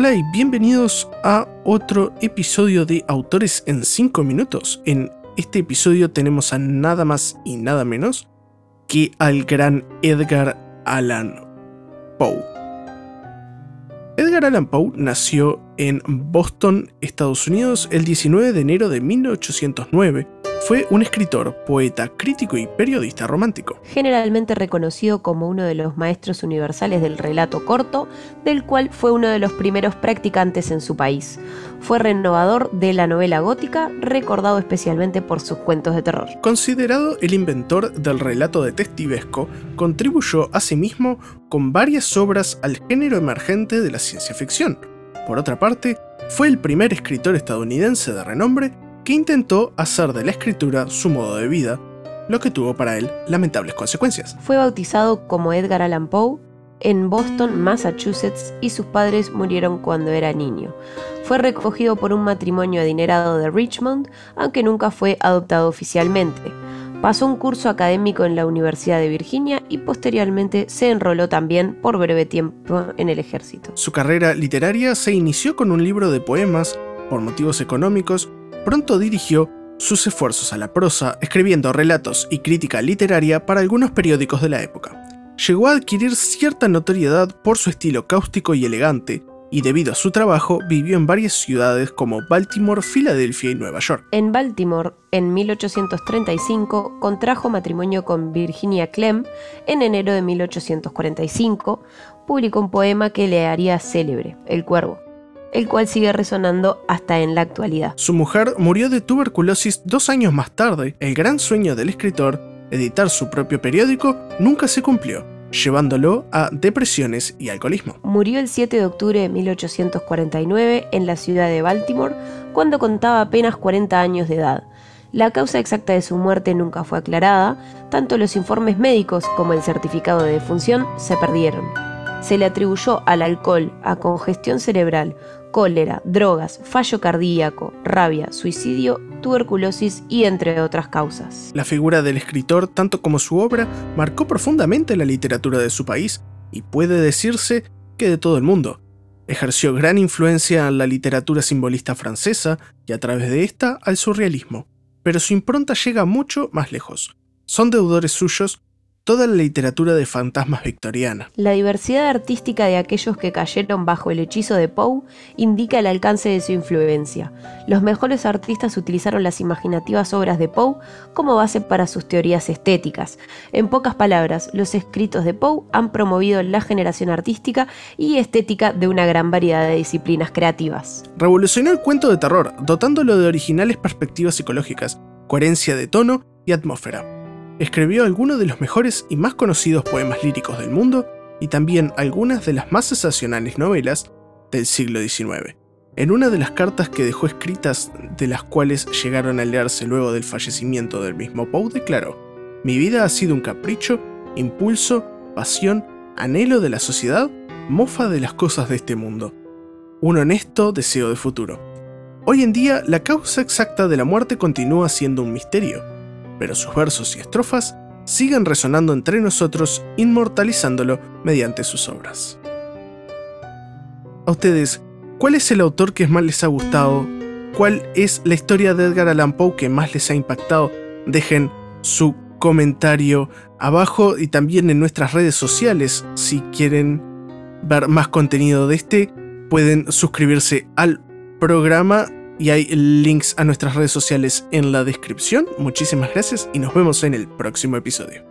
Hola y bienvenidos a otro episodio de Autores en 5 minutos. En este episodio tenemos a nada más y nada menos que al gran Edgar Allan Poe. Edgar Allan Poe nació en Boston, Estados Unidos, el 19 de enero de 1809 fue un escritor, poeta, crítico y periodista romántico. Generalmente reconocido como uno de los maestros universales del relato corto, del cual fue uno de los primeros practicantes en su país. Fue renovador de la novela gótica, recordado especialmente por sus cuentos de terror. Considerado el inventor del relato detectivesco, contribuyó asimismo con varias obras al género emergente de la ciencia ficción. Por otra parte, fue el primer escritor estadounidense de renombre que intentó hacer de la escritura su modo de vida, lo que tuvo para él lamentables consecuencias. Fue bautizado como Edgar Allan Poe en Boston, Massachusetts, y sus padres murieron cuando era niño. Fue recogido por un matrimonio adinerado de Richmond, aunque nunca fue adoptado oficialmente. Pasó un curso académico en la Universidad de Virginia y posteriormente se enroló también por breve tiempo en el ejército. Su carrera literaria se inició con un libro de poemas, por motivos económicos, pronto dirigió sus esfuerzos a la prosa, escribiendo relatos y crítica literaria para algunos periódicos de la época. Llegó a adquirir cierta notoriedad por su estilo cáustico y elegante, y debido a su trabajo vivió en varias ciudades como Baltimore, Filadelfia y Nueva York. En Baltimore, en 1835, contrajo matrimonio con Virginia Clem. En enero de 1845, publicó un poema que le haría célebre, El Cuervo el cual sigue resonando hasta en la actualidad. Su mujer murió de tuberculosis dos años más tarde. El gran sueño del escritor, editar su propio periódico, nunca se cumplió, llevándolo a depresiones y alcoholismo. Murió el 7 de octubre de 1849 en la ciudad de Baltimore, cuando contaba apenas 40 años de edad. La causa exacta de su muerte nunca fue aclarada, tanto los informes médicos como el certificado de defunción se perdieron. Se le atribuyó al alcohol, a congestión cerebral, cólera, drogas, fallo cardíaco, rabia, suicidio, tuberculosis y entre otras causas. La figura del escritor, tanto como su obra, marcó profundamente la literatura de su país y puede decirse que de todo el mundo. Ejerció gran influencia en la literatura simbolista francesa y a través de esta al surrealismo, pero su impronta llega mucho más lejos. Son deudores suyos toda la literatura de fantasmas victoriana. La diversidad artística de aquellos que cayeron bajo el hechizo de Poe indica el alcance de su influencia. Los mejores artistas utilizaron las imaginativas obras de Poe como base para sus teorías estéticas. En pocas palabras, los escritos de Poe han promovido la generación artística y estética de una gran variedad de disciplinas creativas. Revolucionó el cuento de terror, dotándolo de originales perspectivas psicológicas, coherencia de tono y atmósfera escribió algunos de los mejores y más conocidos poemas líricos del mundo y también algunas de las más sensacionales novelas del siglo XIX. En una de las cartas que dejó escritas, de las cuales llegaron a leerse luego del fallecimiento del mismo Poe, declaró, Mi vida ha sido un capricho, impulso, pasión, anhelo de la sociedad, mofa de las cosas de este mundo. Un honesto deseo de futuro. Hoy en día, la causa exacta de la muerte continúa siendo un misterio pero sus versos y estrofas siguen resonando entre nosotros, inmortalizándolo mediante sus obras. A ustedes, ¿cuál es el autor que más les ha gustado? ¿Cuál es la historia de Edgar Allan Poe que más les ha impactado? Dejen su comentario abajo y también en nuestras redes sociales. Si quieren ver más contenido de este, pueden suscribirse al programa y hay links a nuestras redes sociales en la descripción. Muchísimas gracias y nos vemos en el próximo episodio.